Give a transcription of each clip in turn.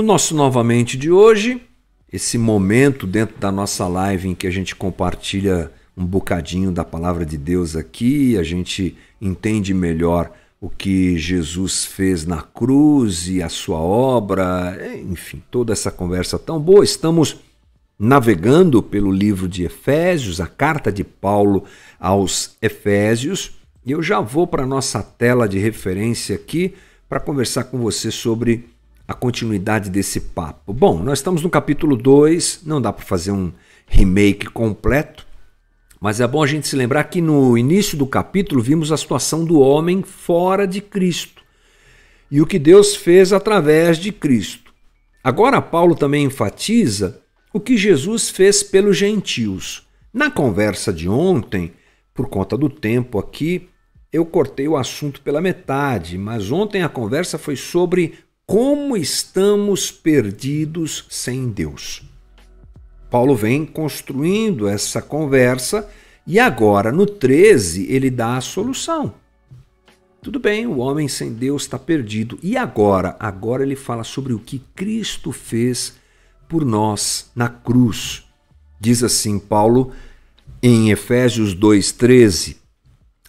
O nosso novamente de hoje, esse momento dentro da nossa live em que a gente compartilha um bocadinho da palavra de Deus aqui, a gente entende melhor o que Jesus fez na cruz e a sua obra, enfim, toda essa conversa tão boa. Estamos navegando pelo livro de Efésios, a carta de Paulo aos Efésios, e eu já vou para a nossa tela de referência aqui para conversar com você sobre a continuidade desse papo. Bom, nós estamos no capítulo 2, não dá para fazer um remake completo, mas é bom a gente se lembrar que no início do capítulo vimos a situação do homem fora de Cristo e o que Deus fez através de Cristo. Agora, Paulo também enfatiza o que Jesus fez pelos gentios. Na conversa de ontem, por conta do tempo aqui, eu cortei o assunto pela metade, mas ontem a conversa foi sobre como estamos perdidos sem Deus. Paulo vem construindo essa conversa e agora no 13 ele dá a solução. Tudo bem, o homem sem Deus está perdido. E agora? Agora ele fala sobre o que Cristo fez por nós na cruz. Diz assim Paulo em Efésios 2:13: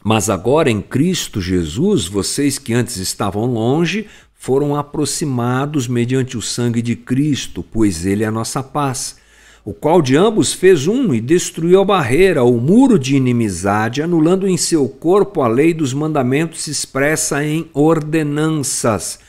Mas agora em Cristo Jesus, vocês que antes estavam longe, foram aproximados mediante o sangue de Cristo, pois ele é a nossa paz, o qual de ambos fez um e destruiu a barreira, o muro de inimizade, anulando em seu corpo a lei dos mandamentos expressa em ordenanças.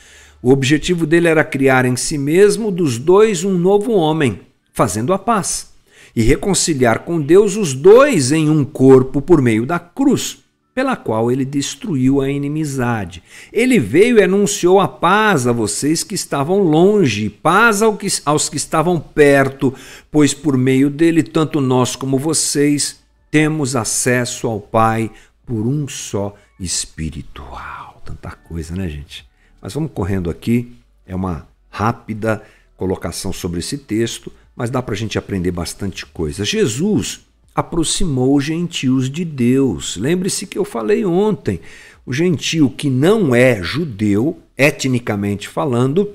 O objetivo dele era criar em si mesmo dos dois um novo homem, fazendo a paz, e reconciliar com Deus os dois em um corpo por meio da cruz, pela qual ele destruiu a inimizade. Ele veio e anunciou a paz a vocês que estavam longe, paz aos que estavam perto, pois por meio dele, tanto nós como vocês temos acesso ao Pai por um só Espírito. Uau, tanta coisa, né, gente? Mas vamos correndo aqui, é uma rápida colocação sobre esse texto, mas dá para a gente aprender bastante coisa. Jesus aproximou os gentios de Deus. Lembre-se que eu falei ontem: o gentio que não é judeu, etnicamente falando,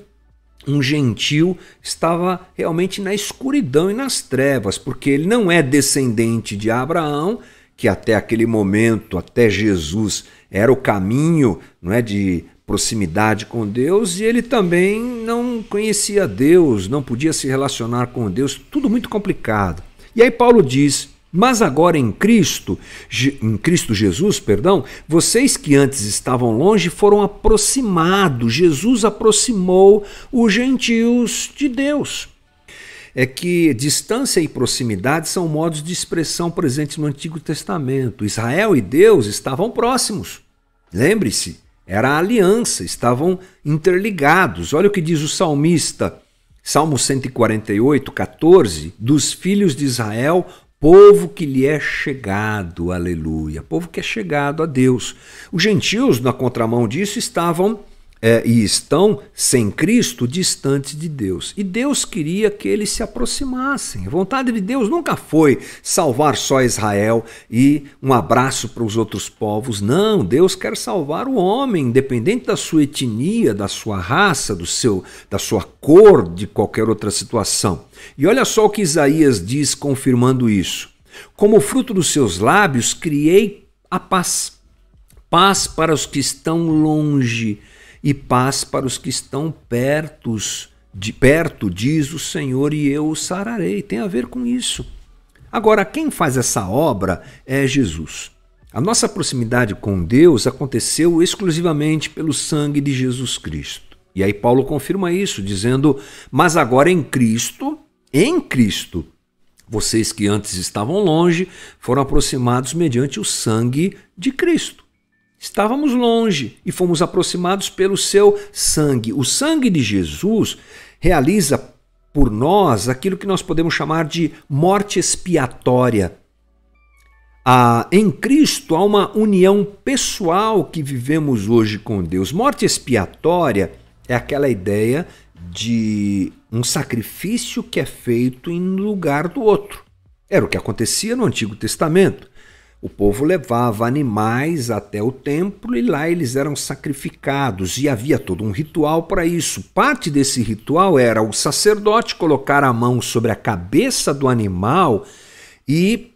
um gentio estava realmente na escuridão e nas trevas, porque ele não é descendente de Abraão, que até aquele momento, até Jesus, era o caminho não é, de proximidade com Deus e ele também não conhecia Deus, não podia se relacionar com Deus, tudo muito complicado. E aí Paulo diz: "Mas agora em Cristo, em Cristo Jesus, perdão, vocês que antes estavam longe foram aproximados. Jesus aproximou os gentios de Deus." É que distância e proximidade são modos de expressão presentes no Antigo Testamento. Israel e Deus estavam próximos. Lembre-se, era a aliança, estavam interligados. Olha o que diz o salmista, Salmo 148, 14: dos filhos de Israel, povo que lhe é chegado, aleluia, povo que é chegado a Deus. Os gentios, na contramão disso, estavam é, e estão sem Cristo distantes de Deus. E Deus queria que eles se aproximassem. A vontade de Deus nunca foi salvar só Israel e um abraço para os outros povos. Não, Deus quer salvar o homem, independente da sua etnia, da sua raça, do seu, da sua cor, de qualquer outra situação. E olha só o que Isaías diz confirmando isso. Como fruto dos seus lábios criei a paz. Paz para os que estão longe e paz para os que estão perto, de perto, diz o Senhor, e eu os sararei. Tem a ver com isso. Agora, quem faz essa obra é Jesus. A nossa proximidade com Deus aconteceu exclusivamente pelo sangue de Jesus Cristo. E aí Paulo confirma isso, dizendo: Mas agora em Cristo, em Cristo, vocês que antes estavam longe foram aproximados mediante o sangue de Cristo. Estávamos longe e fomos aproximados pelo seu sangue. O sangue de Jesus realiza por nós aquilo que nós podemos chamar de morte expiatória. Ah, em Cristo há uma união pessoal que vivemos hoje com Deus. Morte expiatória é aquela ideia de um sacrifício que é feito em lugar do outro. Era o que acontecia no Antigo Testamento. O povo levava animais até o templo e lá eles eram sacrificados, e havia todo um ritual para isso. Parte desse ritual era o sacerdote colocar a mão sobre a cabeça do animal e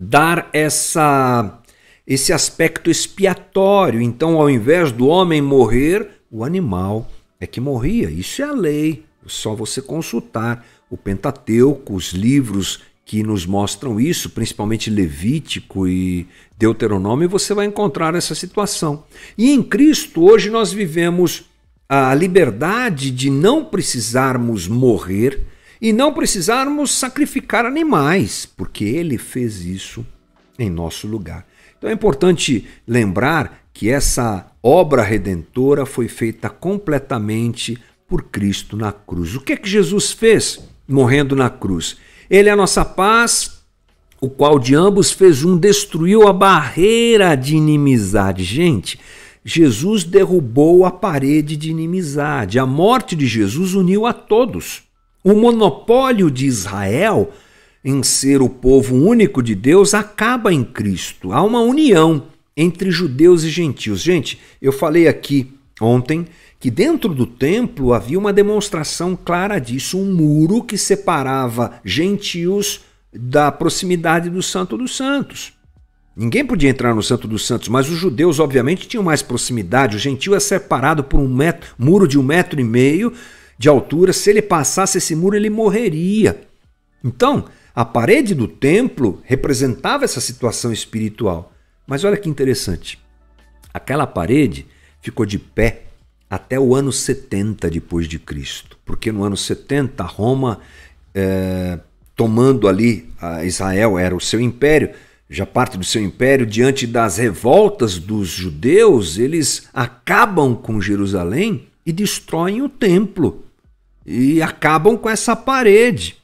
dar essa esse aspecto expiatório. Então, ao invés do homem morrer, o animal é que morria. Isso é a lei. É só você consultar o Pentateuco, os livros que nos mostram isso, principalmente Levítico e Deuteronômio, você vai encontrar essa situação. E em Cristo, hoje nós vivemos a liberdade de não precisarmos morrer e não precisarmos sacrificar animais, porque ele fez isso em nosso lugar. Então é importante lembrar que essa obra redentora foi feita completamente por Cristo na cruz. O que é que Jesus fez morrendo na cruz? Ele é a nossa paz, o qual de ambos fez um, destruiu a barreira de inimizade. Gente, Jesus derrubou a parede de inimizade. A morte de Jesus uniu a todos. O monopólio de Israel em ser o povo único de Deus acaba em Cristo. Há uma união entre judeus e gentios. Gente, eu falei aqui ontem que dentro do templo havia uma demonstração clara disso, um muro que separava gentios da proximidade do Santo dos Santos. Ninguém podia entrar no Santo dos Santos, mas os judeus, obviamente, tinham mais proximidade. O gentio é separado por um metro, muro de um metro e meio de altura. Se ele passasse esse muro, ele morreria. Então, a parede do templo representava essa situação espiritual. Mas olha que interessante. Aquela parede ficou de pé até o ano 70 depois de Cristo, porque no ano 70 Roma é, tomando ali Israel era o seu império, já parte do seu império diante das revoltas dos judeus, eles acabam com Jerusalém e destroem o templo e acabam com essa parede,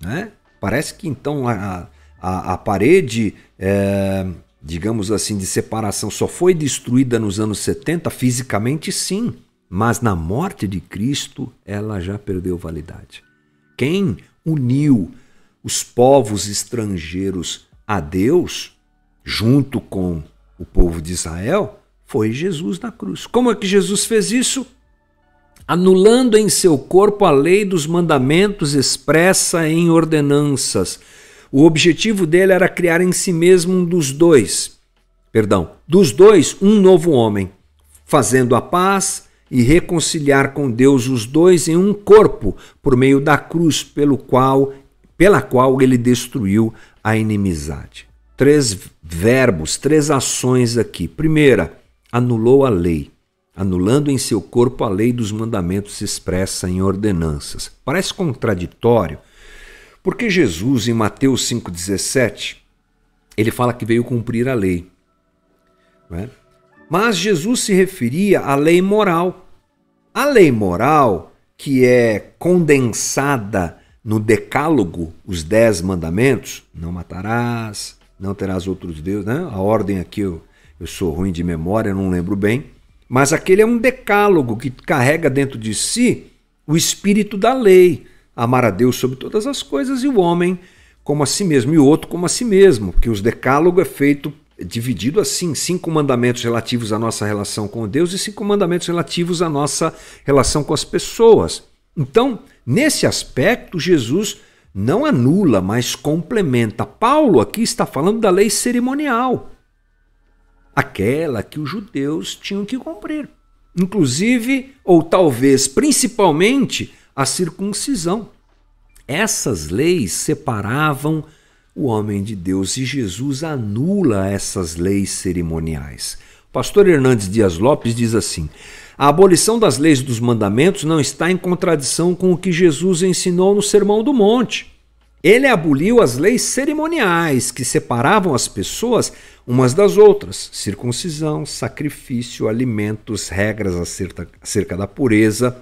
né? Parece que então a, a, a parede é, digamos assim, de separação só foi destruída nos anos 70, fisicamente sim, mas na morte de Cristo ela já perdeu validade. Quem uniu os povos estrangeiros a Deus, junto com o povo de Israel, foi Jesus na cruz. Como é que Jesus fez isso? Anulando em seu corpo a lei dos mandamentos expressa em ordenanças o objetivo dele era criar em si mesmo um dos dois, perdão, dos dois um novo homem, fazendo a paz e reconciliar com Deus os dois em um corpo por meio da cruz pelo qual pela qual ele destruiu a inimizade. Três verbos, três ações aqui. Primeira, anulou a lei, anulando em seu corpo a lei dos mandamentos expressa em ordenanças. Parece contraditório, porque Jesus, em Mateus 5,17, ele fala que veio cumprir a lei. É? Mas Jesus se referia à lei moral. A lei moral, que é condensada no Decálogo, os dez mandamentos, não matarás, não terás outros deuses, né? A ordem aqui eu, eu sou ruim de memória, não lembro bem. Mas aquele é um decálogo que carrega dentro de si o espírito da lei amar a Deus sobre todas as coisas e o homem como a si mesmo e o outro como a si mesmo, porque os decálogo é feito dividido assim, cinco mandamentos relativos à nossa relação com Deus e cinco mandamentos relativos à nossa relação com as pessoas. Então, nesse aspecto, Jesus não anula, mas complementa. Paulo aqui está falando da lei cerimonial, aquela que os judeus tinham que cumprir. Inclusive, ou talvez principalmente, a circuncisão. Essas leis separavam o homem de Deus e Jesus anula essas leis cerimoniais. O pastor Hernandes Dias Lopes diz assim: a abolição das leis dos mandamentos não está em contradição com o que Jesus ensinou no Sermão do Monte. Ele aboliu as leis cerimoniais que separavam as pessoas umas das outras: circuncisão, sacrifício, alimentos, regras acerca, acerca da pureza,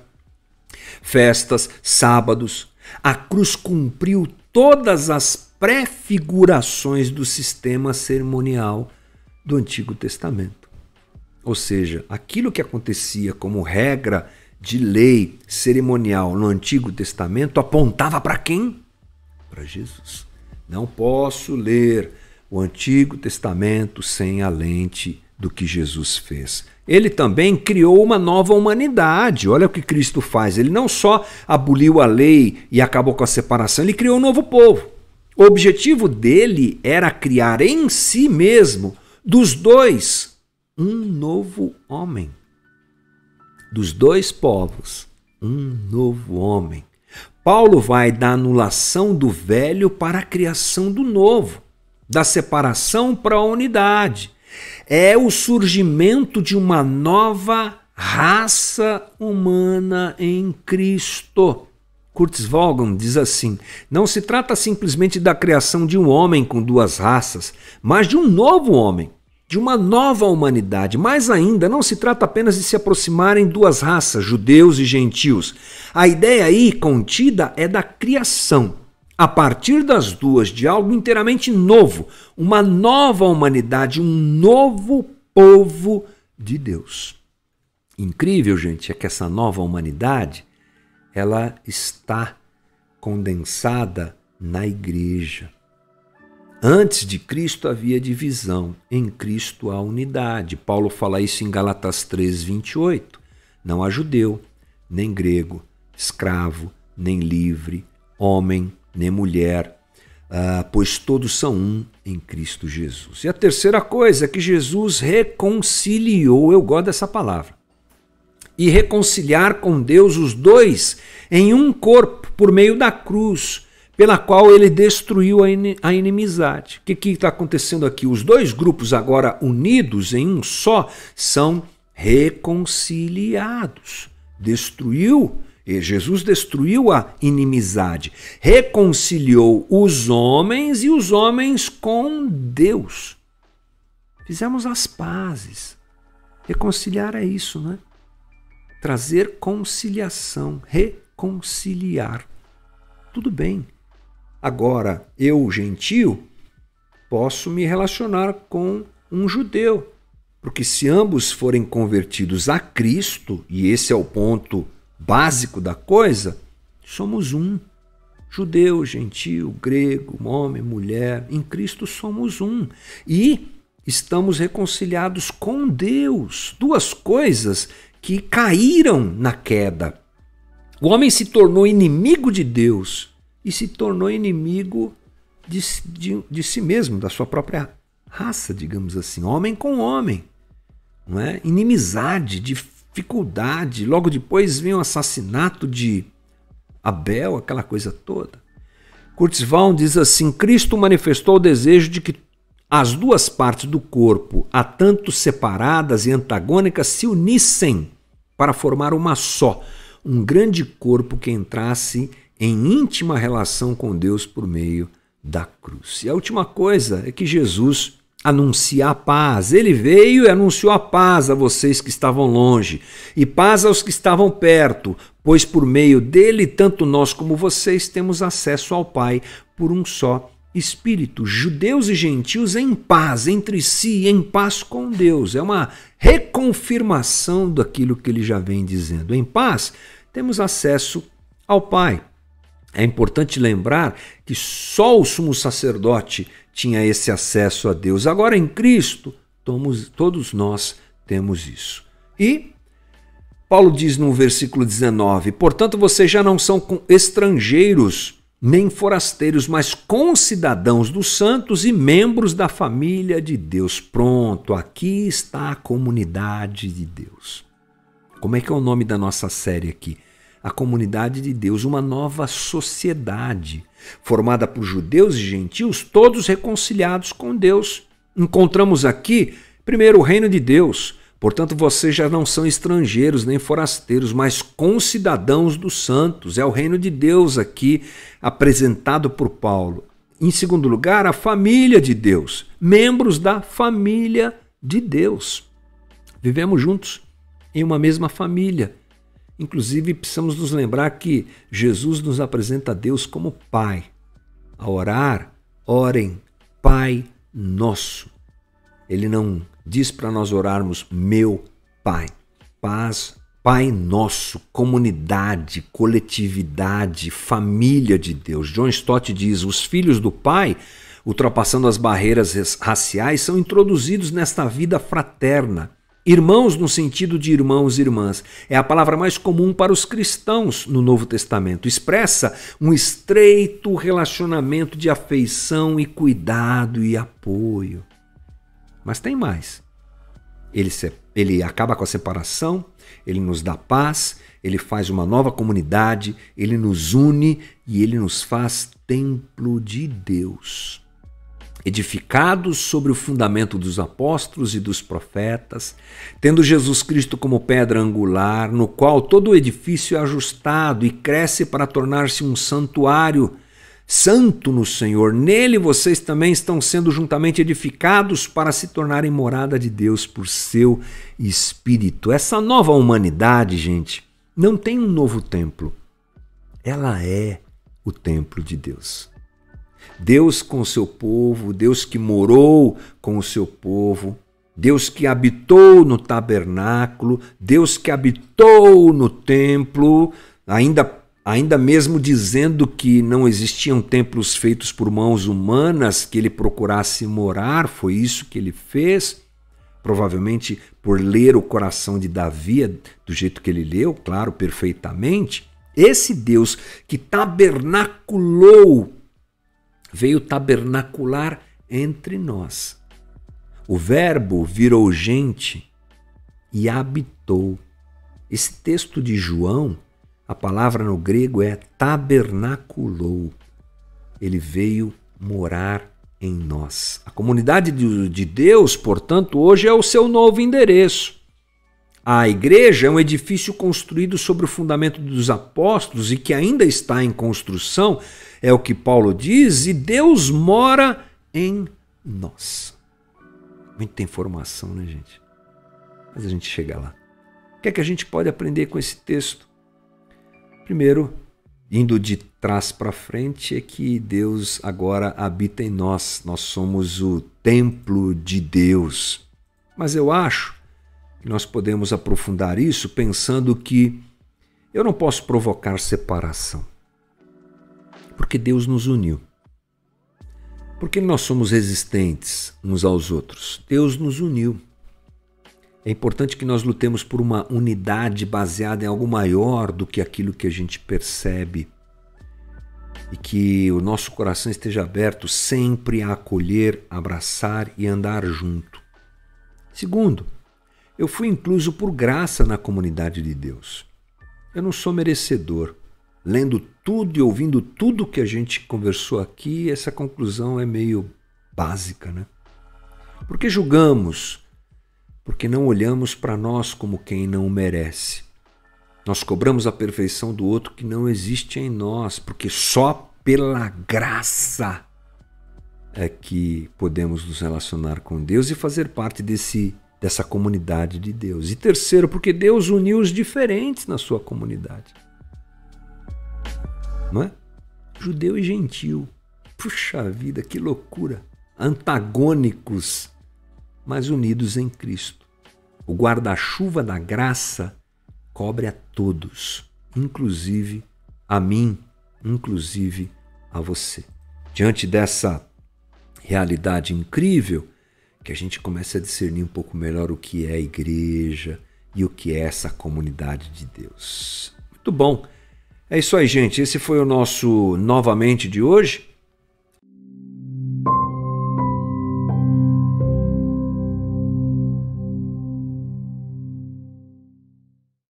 festas, sábados. A cruz cumpriu todas as prefigurações do sistema cerimonial do Antigo Testamento. Ou seja, aquilo que acontecia como regra de lei cerimonial no Antigo Testamento apontava para quem? Para Jesus. Não posso ler o Antigo Testamento sem a lente do que Jesus fez. Ele também criou uma nova humanidade. Olha o que Cristo faz. Ele não só aboliu a lei e acabou com a separação, ele criou um novo povo. O objetivo dele era criar em si mesmo, dos dois, um novo homem. Dos dois povos, um novo homem. Paulo vai da anulação do velho para a criação do novo, da separação para a unidade é o surgimento de uma nova raça humana em Cristo. Kurtz Vaughan diz assim: não se trata simplesmente da criação de um homem com duas raças, mas de um novo homem, de uma nova humanidade. Mais ainda, não se trata apenas de se aproximarem duas raças, judeus e gentios. A ideia aí contida é da criação a partir das duas, de algo inteiramente novo, uma nova humanidade, um novo povo de Deus. Incrível, gente, é que essa nova humanidade ela está condensada na igreja. Antes de Cristo havia divisão, em Cristo há unidade. Paulo fala isso em Galatas 3, 28. Não há judeu, nem grego, escravo, nem livre, homem, nem mulher, uh, pois todos são um em Cristo Jesus. E a terceira coisa é que Jesus reconciliou, eu gosto dessa palavra, e reconciliar com Deus os dois em um corpo por meio da cruz, pela qual ele destruiu a inimizade. O que está acontecendo aqui? Os dois grupos, agora unidos em um só, são reconciliados. Destruiu e Jesus destruiu a inimizade, reconciliou os homens e os homens com Deus. Fizemos as pazes. Reconciliar é isso, né? Trazer conciliação, reconciliar. Tudo bem. Agora, eu, gentio, posso me relacionar com um judeu. Porque se ambos forem convertidos a Cristo, e esse é o ponto básico da coisa, somos um. Judeu, gentil, grego, homem, mulher, em Cristo somos um. E estamos reconciliados com Deus. Duas coisas que caíram na queda. O homem se tornou inimigo de Deus e se tornou inimigo de, de, de si mesmo, da sua própria raça, digamos assim. Homem com homem. Não é? Inimizade, de dificuldade. Logo depois vem o assassinato de Abel, aquela coisa toda. Kurzweil diz assim: Cristo manifestou o desejo de que as duas partes do corpo, a tanto separadas e antagônicas, se unissem para formar uma só, um grande corpo que entrasse em íntima relação com Deus por meio da cruz. E a última coisa é que Jesus anunciar paz. Ele veio e anunciou a paz a vocês que estavam longe, e paz aos que estavam perto, pois por meio dele, tanto nós como vocês temos acesso ao Pai por um só Espírito. Judeus e gentios em paz entre si, em paz com Deus. É uma reconfirmação daquilo que ele já vem dizendo. Em paz, temos acesso ao Pai. É importante lembrar que só o sumo sacerdote tinha esse acesso a Deus. Agora em Cristo, todos nós temos isso. E Paulo diz no versículo 19: Portanto, vocês já não são estrangeiros nem forasteiros, mas concidadãos dos santos e membros da família de Deus. Pronto, aqui está a comunidade de Deus. Como é que é o nome da nossa série aqui? A comunidade de Deus, uma nova sociedade, formada por judeus e gentios, todos reconciliados com Deus. Encontramos aqui, primeiro, o reino de Deus. Portanto, vocês já não são estrangeiros nem forasteiros, mas concidadãos dos santos. É o reino de Deus aqui apresentado por Paulo. Em segundo lugar, a família de Deus, membros da família de Deus. Vivemos juntos em uma mesma família. Inclusive, precisamos nos lembrar que Jesus nos apresenta a Deus como Pai. A orar, orem, Pai Nosso. Ele não diz para nós orarmos meu Pai. Paz, Pai Nosso, comunidade, coletividade, família de Deus. John Stott diz: os filhos do Pai ultrapassando as barreiras raciais, são introduzidos nesta vida fraterna. Irmãos no sentido de irmãos e irmãs. É a palavra mais comum para os cristãos no Novo Testamento. Expressa um estreito relacionamento de afeição e cuidado e apoio. Mas tem mais. Ele, ele acaba com a separação, ele nos dá paz, ele faz uma nova comunidade, ele nos une e ele nos faz templo de Deus. Edificados sobre o fundamento dos apóstolos e dos profetas, tendo Jesus Cristo como pedra angular, no qual todo o edifício é ajustado e cresce para tornar-se um santuário santo no Senhor. Nele vocês também estão sendo juntamente edificados para se tornarem morada de Deus por seu Espírito. Essa nova humanidade, gente, não tem um novo templo. Ela é o templo de Deus. Deus com o seu povo, Deus que morou com o seu povo, Deus que habitou no tabernáculo, Deus que habitou no templo, ainda ainda mesmo dizendo que não existiam templos feitos por mãos humanas que ele procurasse morar, foi isso que ele fez provavelmente por ler o coração de Davi do jeito que ele leu, claro, perfeitamente, esse Deus que tabernaculou, veio tabernacular entre nós. O Verbo virou gente e habitou. Esse texto de João, a palavra no grego é tabernaculou. Ele veio morar em nós. A comunidade de Deus, portanto, hoje é o seu novo endereço. A igreja é um edifício construído sobre o fundamento dos apóstolos e que ainda está em construção, é o que Paulo diz, e Deus mora em nós. Muita informação, né, gente? Mas a gente chega lá. O que é que a gente pode aprender com esse texto? Primeiro, indo de trás para frente é que Deus agora habita em nós. Nós somos o templo de Deus. Mas eu acho que nós podemos aprofundar isso pensando que eu não posso provocar separação. Porque Deus nos uniu. Porque nós somos resistentes uns aos outros. Deus nos uniu. É importante que nós lutemos por uma unidade baseada em algo maior do que aquilo que a gente percebe. E que o nosso coração esteja aberto sempre a acolher, abraçar e andar junto. Segundo, eu fui incluso por graça na comunidade de Deus. Eu não sou merecedor. Lendo tudo e ouvindo tudo que a gente conversou aqui, essa conclusão é meio básica, né? Porque julgamos porque não olhamos para nós como quem não merece. Nós cobramos a perfeição do outro que não existe em nós, porque só pela graça é que podemos nos relacionar com Deus e fazer parte desse dessa comunidade de Deus. E terceiro, porque Deus uniu os diferentes na sua comunidade. Não é? Judeu e gentil. Puxa vida, que loucura! Antagônicos mas unidos em Cristo. O guarda-chuva da graça cobre a todos, inclusive a mim, inclusive a você. Diante dessa realidade incrível, que a gente comece a discernir um pouco melhor o que é a igreja e o que é essa comunidade de Deus. Muito bom. É isso aí, gente. Esse foi o nosso novamente de hoje.